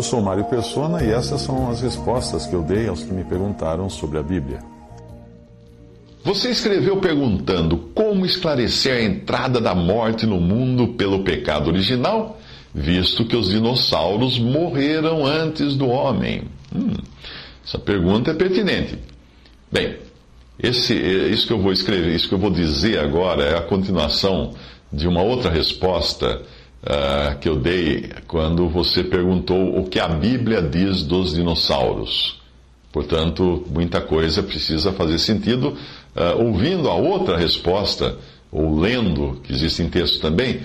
Eu sou Mário Persona e essas são as respostas que eu dei aos que me perguntaram sobre a Bíblia. Você escreveu perguntando como esclarecer a entrada da morte no mundo pelo pecado original, visto que os dinossauros morreram antes do homem. Hum, essa pergunta é pertinente. Bem, esse, isso que eu vou escrever, isso que eu vou dizer agora é a continuação de uma outra resposta uh, que eu dei quando você perguntou o que a Bíblia diz dos dinossauros. Portanto, muita coisa precisa fazer sentido. Uh, ouvindo a outra resposta, ou lendo, que existe em texto também,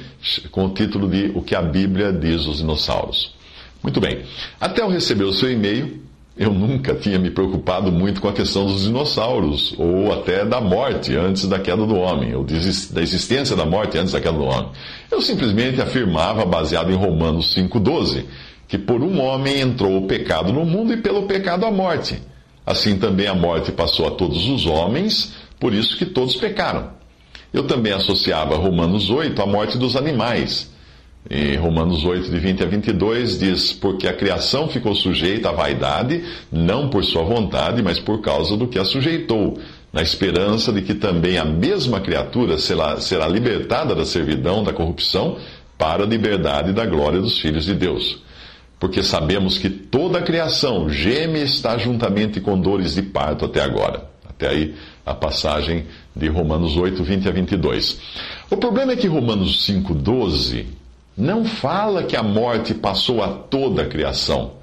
com o título de O que a Bíblia diz dos dinossauros. Muito bem. Até eu receber o seu e-mail, eu nunca tinha me preocupado muito com a questão dos dinossauros, ou até da morte antes da queda do homem, ou da existência da morte antes da queda do homem. Eu simplesmente afirmava, baseado em Romanos 5,12, que por um homem entrou o pecado no mundo e pelo pecado a morte. Assim também a morte passou a todos os homens, por isso que todos pecaram. Eu também associava Romanos 8 à morte dos animais. E Romanos 8, de 20 a 22 diz: Porque a criação ficou sujeita à vaidade, não por sua vontade, mas por causa do que a sujeitou, na esperança de que também a mesma criatura será, será libertada da servidão, da corrupção, para a liberdade da glória dos filhos de Deus porque sabemos que toda a criação geme está juntamente com dores de parto até agora. Até aí a passagem de Romanos 8, 20 a 22. O problema é que Romanos 5, 12 não fala que a morte passou a toda a criação,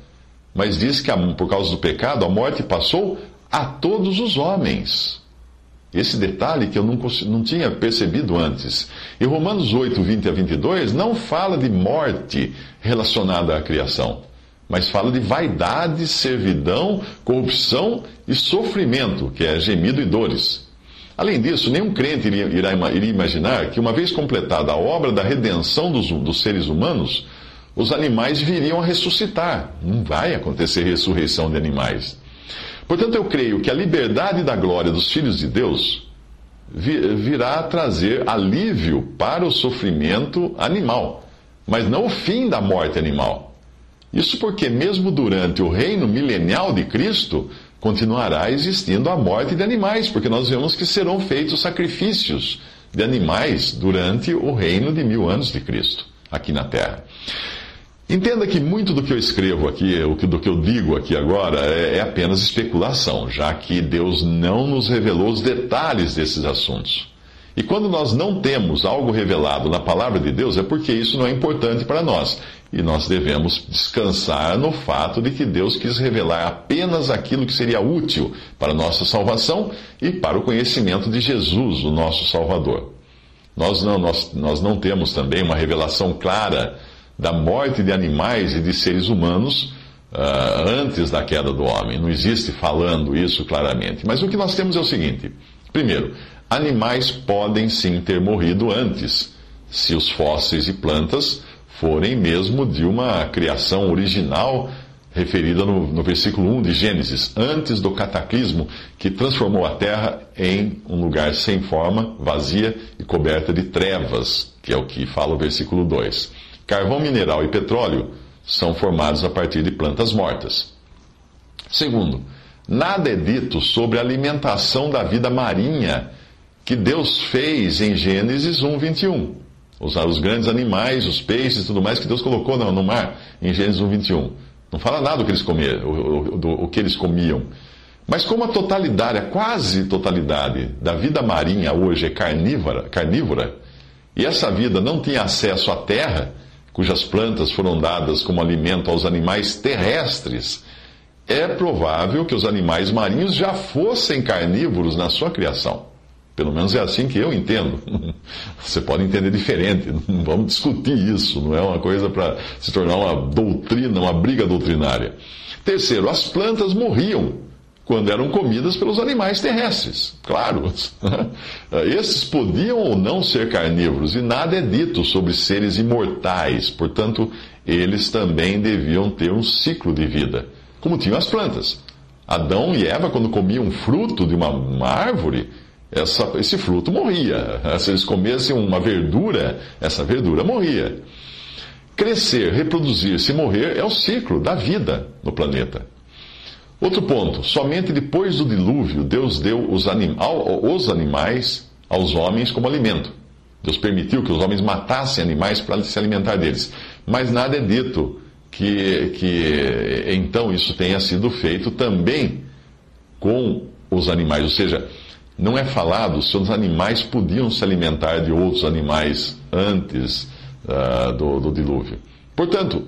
mas diz que por causa do pecado a morte passou a todos os homens. Esse detalhe que eu não, não tinha percebido antes. E Romanos 8, 20 a 22 não fala de morte relacionada à criação, mas fala de vaidade, servidão, corrupção e sofrimento, que é gemido e dores. Além disso, nenhum crente iria, imaginar que, uma vez completada a obra da redenção dos, dos seres humanos, os animais viriam a ressuscitar. Não vai acontecer ressurreição de animais. Portanto, eu creio que a liberdade da glória dos filhos de Deus virá trazer alívio para o sofrimento animal, mas não o fim da morte animal. Isso porque, mesmo durante o reino milenial de Cristo, continuará existindo a morte de animais, porque nós vemos que serão feitos sacrifícios de animais durante o reino de mil anos de Cristo aqui na terra. Entenda que muito do que eu escrevo aqui, do que eu digo aqui agora, é, é apenas especulação, já que Deus não nos revelou os detalhes desses assuntos. E quando nós não temos algo revelado na palavra de Deus, é porque isso não é importante para nós. E nós devemos descansar no fato de que Deus quis revelar apenas aquilo que seria útil para a nossa salvação e para o conhecimento de Jesus, o nosso Salvador. Nós não, nós, nós não temos também uma revelação clara da morte de animais e de seres humanos uh, antes da queda do homem. Não existe falando isso claramente. Mas o que nós temos é o seguinte: primeiro, animais podem sim ter morrido antes, se os fósseis e plantas forem mesmo de uma criação original referida no, no, versículo 1 de Gênesis, antes do cataclismo que transformou a terra em um lugar sem forma, vazia e coberta de trevas, que é o que fala o versículo 2. Carvão mineral e petróleo são formados a partir de plantas mortas. Segundo, nada é dito sobre a alimentação da vida marinha que Deus fez em Gênesis 1, 21. Os, os grandes animais, os peixes e tudo mais que Deus colocou no, no mar em Gênesis 1, 21. Não fala nada do que eles comiam, o, o, o que eles comiam. Mas como a totalidade, a quase totalidade da vida marinha hoje é carnívora, carnívora e essa vida não tinha acesso à terra, cujas plantas foram dadas como alimento aos animais terrestres, é provável que os animais marinhos já fossem carnívoros na sua criação. Pelo menos é assim que eu entendo. Você pode entender diferente, não vamos discutir isso, não é uma coisa para se tornar uma doutrina, uma briga doutrinária. Terceiro, as plantas morriam quando eram comidas pelos animais terrestres. Claro, esses podiam ou não ser carnívoros, e nada é dito sobre seres imortais, portanto, eles também deviam ter um ciclo de vida, como tinham as plantas. Adão e Eva, quando comiam fruto de uma, uma árvore, essa, esse fruto morria. Se eles comessem uma verdura, essa verdura morria. Crescer, reproduzir-se e morrer é o ciclo da vida no planeta. Outro ponto: somente depois do dilúvio, Deus deu os, anim, os animais aos homens como alimento. Deus permitiu que os homens matassem animais para se alimentar deles. Mas nada é dito que, que então isso tenha sido feito também com os animais. Ou seja, não é falado se os animais podiam se alimentar de outros animais antes uh, do, do dilúvio. Portanto,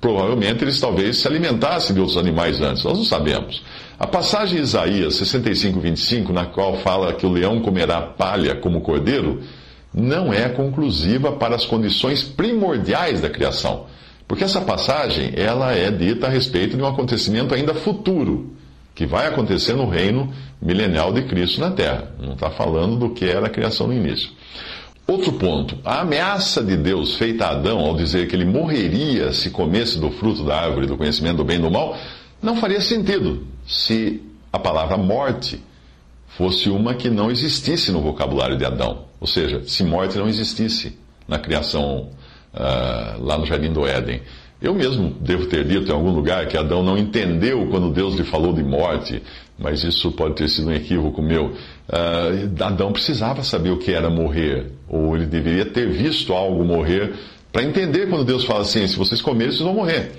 provavelmente eles talvez se alimentassem de outros animais antes, nós não sabemos. A passagem de Isaías 65, 25, na qual fala que o leão comerá palha como cordeiro, não é conclusiva para as condições primordiais da criação. Porque essa passagem, ela é dita a respeito de um acontecimento ainda futuro, que vai acontecer no reino milenial de Cristo na Terra. Não está falando do que era a criação no início. Outro ponto, a ameaça de Deus feita a Adão ao dizer que ele morreria se comesse do fruto da árvore do conhecimento do bem e do mal, não faria sentido se a palavra morte fosse uma que não existisse no vocabulário de Adão. Ou seja, se morte não existisse na criação uh, lá no Jardim do Éden. Eu mesmo devo ter dito em algum lugar que Adão não entendeu quando Deus lhe falou de morte, mas isso pode ter sido um equívoco meu. Uh, Adão precisava saber o que era morrer, ou ele deveria ter visto algo morrer, para entender quando Deus fala assim: se vocês comerem, vocês vão morrer.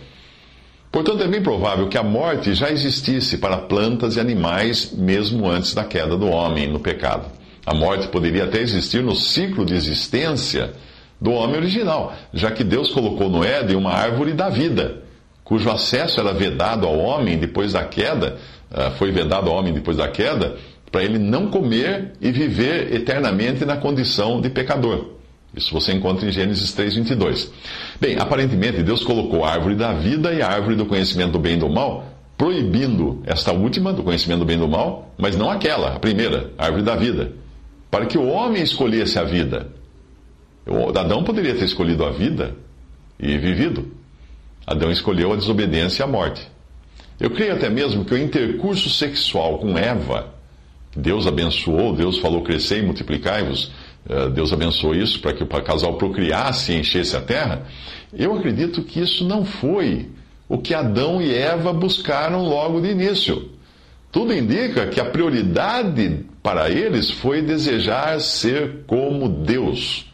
Portanto, é bem provável que a morte já existisse para plantas e animais mesmo antes da queda do homem no pecado. A morte poderia até existir no ciclo de existência do homem original, já que Deus colocou no Éden uma árvore da vida, cujo acesso era vedado ao homem depois da queda, ah, foi vedado ao homem depois da queda, para ele não comer e viver eternamente na condição de pecador. Isso você encontra em Gênesis 3:22. Bem, aparentemente Deus colocou a árvore da vida e a árvore do conhecimento do bem e do mal, proibindo esta última, do conhecimento do bem e do mal, mas não aquela, a primeira, a árvore da vida, para que o homem escolhesse a vida. Adão poderia ter escolhido a vida e vivido. Adão escolheu a desobediência e a morte. Eu creio até mesmo que o intercurso sexual com Eva, Deus abençoou, Deus falou crescer e multiplicai-vos, eh, Deus abençoou isso para que o casal procriasse e enchesse a terra. Eu acredito que isso não foi o que Adão e Eva buscaram logo de início. Tudo indica que a prioridade para eles foi desejar ser como Deus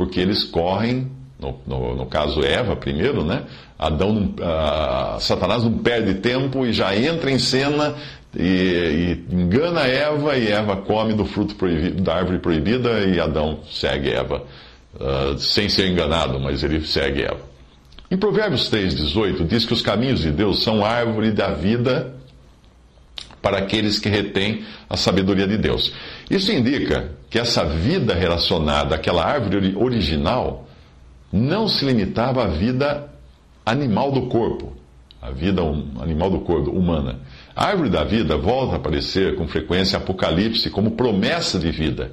porque eles correm, no, no, no caso Eva primeiro, né? Adão, uh, Satanás não perde tempo e já entra em cena e, e, engana Eva e Eva come do fruto proibido, da árvore proibida e Adão segue Eva, uh, sem ser enganado, mas ele segue Eva. Em Provérbios 3,18 diz que os caminhos de Deus são árvore da vida para aqueles que retêm a sabedoria de Deus. Isso indica que essa vida relacionada àquela árvore original não se limitava à vida animal do corpo, a vida animal do corpo humana. A árvore da vida volta a aparecer com frequência em Apocalipse como promessa de vida.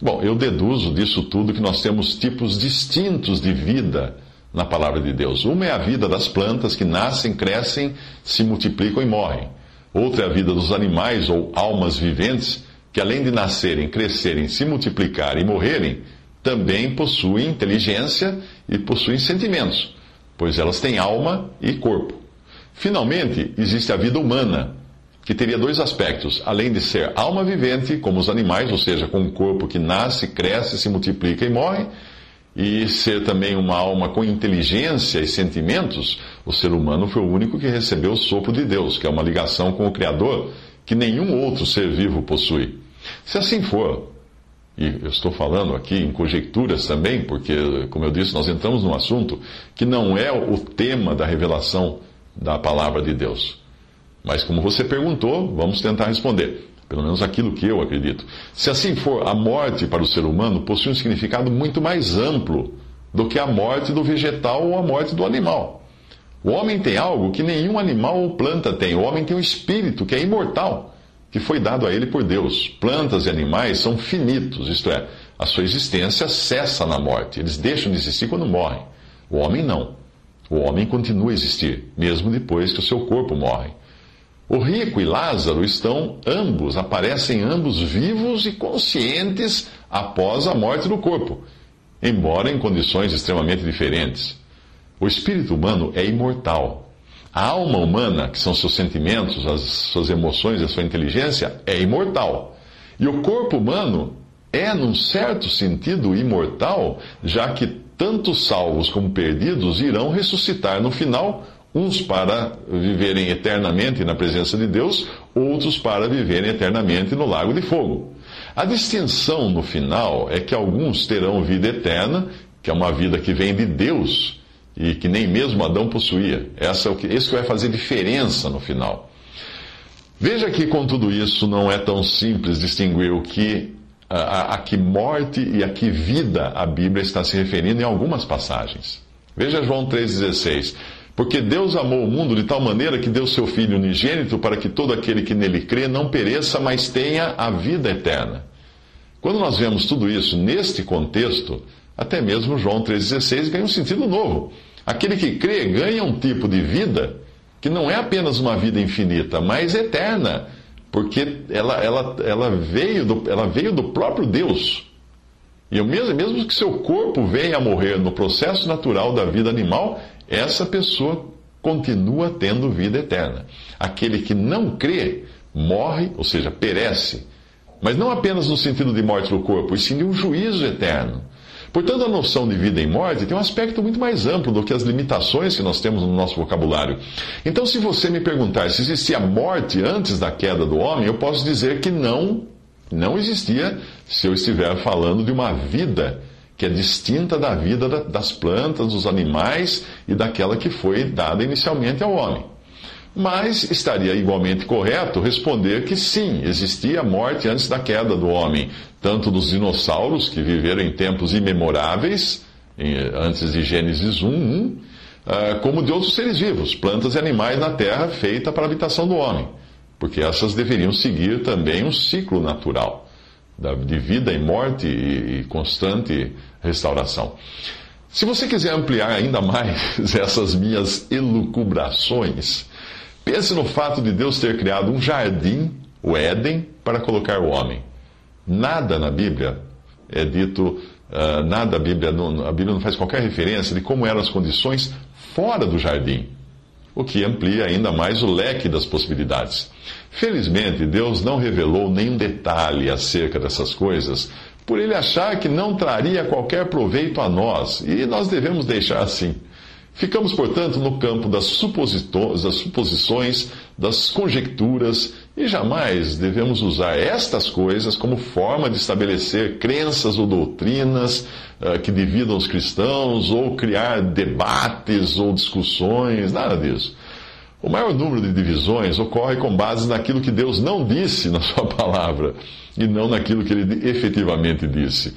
Bom, eu deduzo disso tudo que nós temos tipos distintos de vida na palavra de Deus. Uma é a vida das plantas que nascem, crescem, se multiplicam e morrem. Outra é a vida dos animais ou almas viventes, que além de nascerem, crescerem, se multiplicarem e morrerem, também possuem inteligência e possuem sentimentos, pois elas têm alma e corpo. Finalmente, existe a vida humana, que teria dois aspectos. Além de ser alma vivente, como os animais, ou seja, com um corpo que nasce, cresce, se multiplica e morre, e ser também uma alma com inteligência e sentimentos, o ser humano foi o único que recebeu o sopro de Deus, que é uma ligação com o Criador que nenhum outro ser vivo possui. Se assim for, e eu estou falando aqui em conjecturas também, porque, como eu disse, nós entramos num assunto que não é o tema da revelação da palavra de Deus. Mas, como você perguntou, vamos tentar responder. Pelo menos aquilo que eu acredito. Se assim for, a morte para o ser humano possui um significado muito mais amplo do que a morte do vegetal ou a morte do animal. O homem tem algo que nenhum animal ou planta tem. O homem tem um espírito que é imortal, que foi dado a ele por Deus. Plantas e animais são finitos, isto é, a sua existência cessa na morte. Eles deixam de existir quando morrem. O homem não. O homem continua a existir, mesmo depois que o seu corpo morre. O rico e Lázaro estão ambos, aparecem ambos vivos e conscientes após a morte do corpo, embora em condições extremamente diferentes. O espírito humano é imortal. A alma humana, que são seus sentimentos, as suas emoções, a sua inteligência, é imortal. E o corpo humano é, num certo sentido, imortal, já que tanto salvos como perdidos irão ressuscitar no final, uns para viverem eternamente na presença de Deus, outros para viverem eternamente no lago de fogo. A distinção no final é que alguns terão vida eterna, que é uma vida que vem de Deus e que nem mesmo Adão possuía. Essa é o que, esse que vai fazer diferença no final. Veja que com tudo isso não é tão simples distinguir o que a, a, que morte e a que vida a Bíblia está se referindo em algumas passagens. Veja João 3,16. Porque Deus amou o mundo de tal maneira que deu seu Filho unigênito para que todo aquele que nele crê não pereça, mas tenha a vida eterna. Quando nós vemos tudo isso neste contexto, até mesmo João 3,16 ganha um sentido novo. Aquele que crê ganha um tipo de vida que não é apenas uma vida infinita, mas eterna porque ela, ela, ela, veio, do, ela veio do próprio Deus. E mesmo, mesmo que seu corpo venha a morrer no processo natural da vida animal, essa pessoa continua tendo vida eterna. Aquele que não crê morre, ou seja, perece. Mas não apenas no sentido de morte do corpo, e sim de um juízo eterno. Portanto, a noção de vida e morte tem um aspecto muito mais amplo do que as limitações que nós temos no nosso vocabulário. Então, se você me perguntar se existia morte antes da queda do homem, eu posso dizer que não, não existia se eu estiver falando de uma vida que é distinta da vida das plantas, dos animais e daquela que foi dada inicialmente ao homem. Mas estaria igualmente correto responder que sim, existia morte antes da queda do homem, tanto dos dinossauros, que viveram em tempos imemoráveis, antes de Gênesis 1, 1 ah, como de outros seres vivos, plantas e animais na terra feita para a habitação do homem, porque essas deveriam seguir também um ciclo natural de vida e morte e constante restauração. Se você quiser ampliar ainda mais essas minhas elucubrações, Pense no fato de Deus ter criado um jardim, o Éden, para colocar o homem. Nada na Bíblia é dito, uh, nada a Bíblia, não, a Bíblia não faz qualquer referência de como eram as condições fora do jardim, o que amplia ainda mais o leque das possibilidades. Felizmente, Deus não revelou nenhum detalhe acerca dessas coisas, por ele achar que não traria qualquer proveito a nós, e nós devemos deixar assim. Ficamos, portanto, no campo das, das suposições, das conjecturas, e jamais devemos usar estas coisas como forma de estabelecer crenças ou doutrinas uh, que dividam os cristãos, ou criar debates ou discussões, nada disso. O maior número de divisões ocorre com base naquilo que Deus não disse na Sua palavra, e não naquilo que Ele efetivamente disse.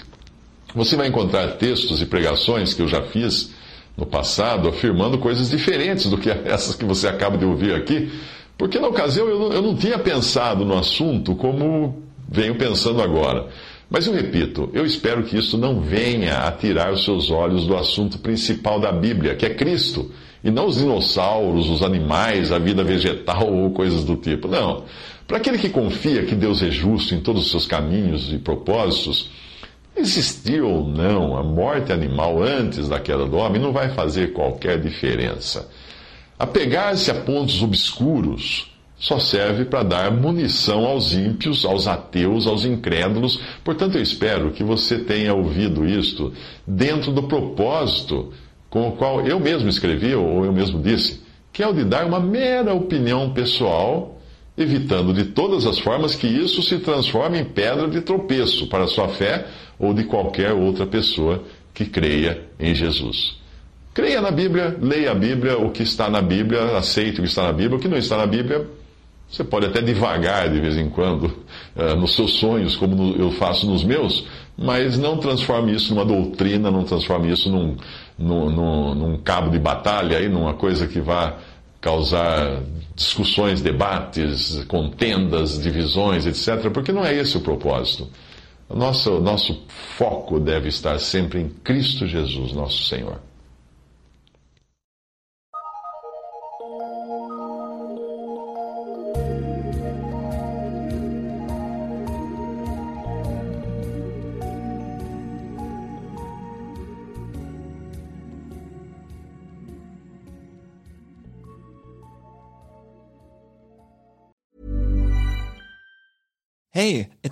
Você vai encontrar textos e pregações que eu já fiz no passado, afirmando coisas diferentes do que essas que você acaba de ouvir aqui, porque na ocasião eu não, eu não tinha pensado no assunto como venho pensando agora. Mas eu repito, eu espero que isso não venha a tirar os seus olhos do assunto principal da Bíblia, que é Cristo, e não os dinossauros, os animais, a vida vegetal ou coisas do tipo. Não. Para aquele que confia que Deus é justo em todos os seus caminhos e propósitos, Existir ou não a morte animal antes da queda do homem não vai fazer qualquer diferença. Apegar-se a pontos obscuros só serve para dar munição aos ímpios, aos ateus, aos incrédulos. Portanto, eu espero que você tenha ouvido isto dentro do propósito com o qual eu mesmo escrevi ou eu mesmo disse, que é o de dar uma mera opinião pessoal evitando de todas as formas que isso se transforme em pedra de tropeço para a sua fé ou de qualquer outra pessoa que creia em Jesus. Creia na Bíblia, leia a Bíblia, o que está na Bíblia, aceite o que está na Bíblia, o que não está na Bíblia, Você pode até devagar de vez em quando uh, nos seus sonhos, como eu faço nos meus, mas não transforme isso numa doutrina, não transforme isso num, num, num, num cabo de batalha, aí, numa coisa que vá causar discussões, debates, contendas, divisões, etc., porque não é esse o propósito. Nosso, nosso foco deve estar sempre em Cristo Jesus, nosso Senhor.